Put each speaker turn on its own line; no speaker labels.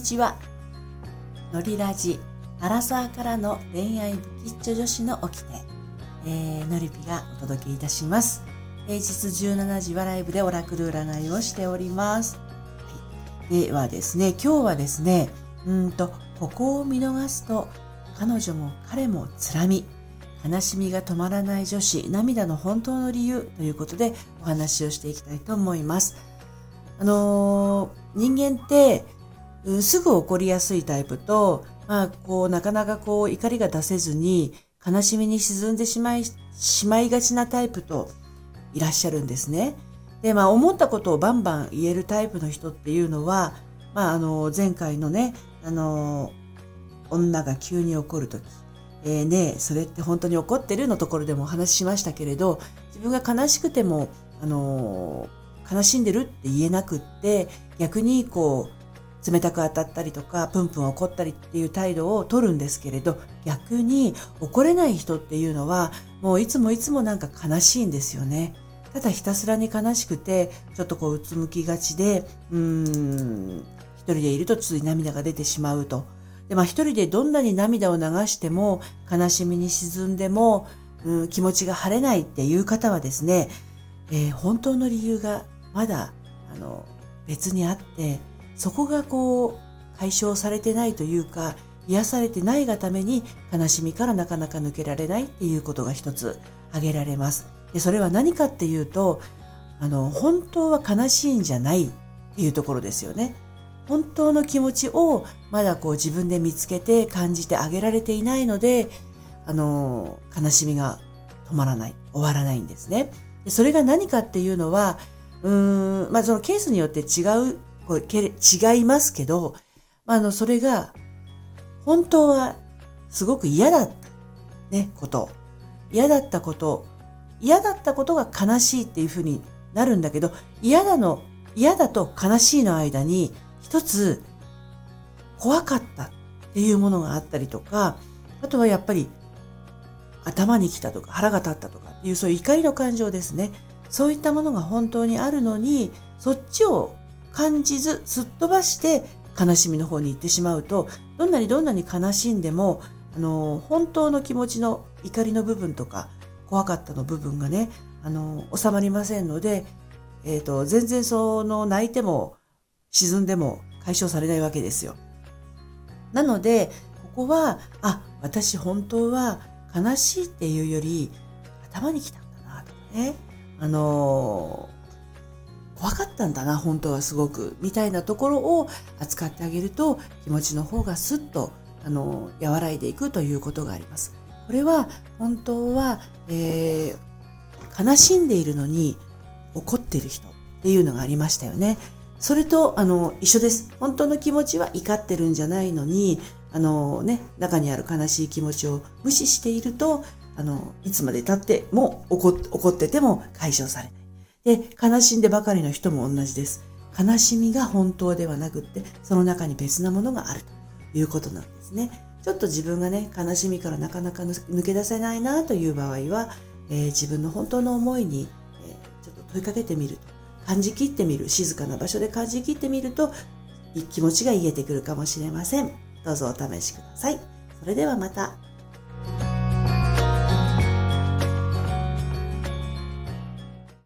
にちは。のりラジ、アラサーからの恋愛不吉祥女子の起きて、えー、のりぴがお届けいたします。平日17時はライブでオラクル占いをしております。はい、ではですね、今日はですね、うんと、ここを見逃すと、彼女も彼もつらみ、悲しみが止まらない女子、涙の本当の理由ということでお話をしていきたいと思います。あのー、人間って、すぐ怒りやすいタイプと、まあ、こう、なかなかこう、怒りが出せずに、悲しみに沈んでしまい、しまいがちなタイプといらっしゃるんですね。で、まあ、思ったことをバンバン言えるタイプの人っていうのは、まあ、あの、前回のね、あの、女が急に怒るとき、えー、ねそれって本当に怒ってるのところでもお話ししましたけれど、自分が悲しくても、あの悲しんでるって言えなくって、逆にこう、冷たく当たったりとか、プンプン怒ったりっていう態度を取るんですけれど、逆に怒れない人っていうのは、もういつもいつもなんか悲しいんですよね。ただひたすらに悲しくて、ちょっとこううつむきがちで、うーん、一人でいるとつい涙が出てしまうと。で、まあ一人でどんなに涙を流しても、悲しみに沈んでも、うん、気持ちが晴れないっていう方はですね、えー、本当の理由がまだ、あの、別にあって、そこがこう解消されてないというか癒されてないがために悲しみからなかなか抜けられないっていうことが一つ挙げられます。でそれは何かっていうとあの本当は悲しいんじゃないっていうところですよね。本当の気持ちをまだこう自分で見つけて感じてあげられていないのであの悲しみが止まらない終わらないんですね。でそれが何かっていうのはうーんまあそのケースによって違うこれ違いますけど、あ、の、それが、本当はすごく嫌だった、ね、こと。嫌だったこと、嫌だったことが悲しいっていうふうになるんだけど、嫌だの、嫌だと悲しいの間に、一つ、怖かったっていうものがあったりとか、あとはやっぱり、頭にきたとか腹が立ったとかっていうそういう怒りの感情ですね。そういったものが本当にあるのに、そっちを感じずすっ飛ばして悲しみの方に行ってしまうとどんなにどんなに悲しんでもあの本当の気持ちの怒りの部分とか怖かったの部分がねあの収まりませんので、えーと、全然その泣いても沈んでも解消されないわけですよ。なのでここはあ私本当は悲しいっていうより頭にきたんだなとかねあの怖かったんだな本当はすごくみたいなところを扱ってあげると気持ちの方がスッとあの和らいでいくということがあります。これは本当は、えー、悲しんでいるのに怒ってる人っていうのがありましたよね。それとあの一緒です。本当の気持ちは怒ってるんじゃないのにあのね中にある悲しい気持ちを無視しているとあのいつまで経っても怒ってても解消されない。で、悲しんでばかりの人も同じです。悲しみが本当ではなくって、その中に別なものがあるということなんですね。ちょっと自分がね、悲しみからなかなか抜け出せないなという場合は、えー、自分の本当の思いに、えー、ちょっと問いかけてみると、感じきってみる、静かな場所で感じきってみると、気持ちが癒えてくるかもしれません。どうぞお試しください。それではまた。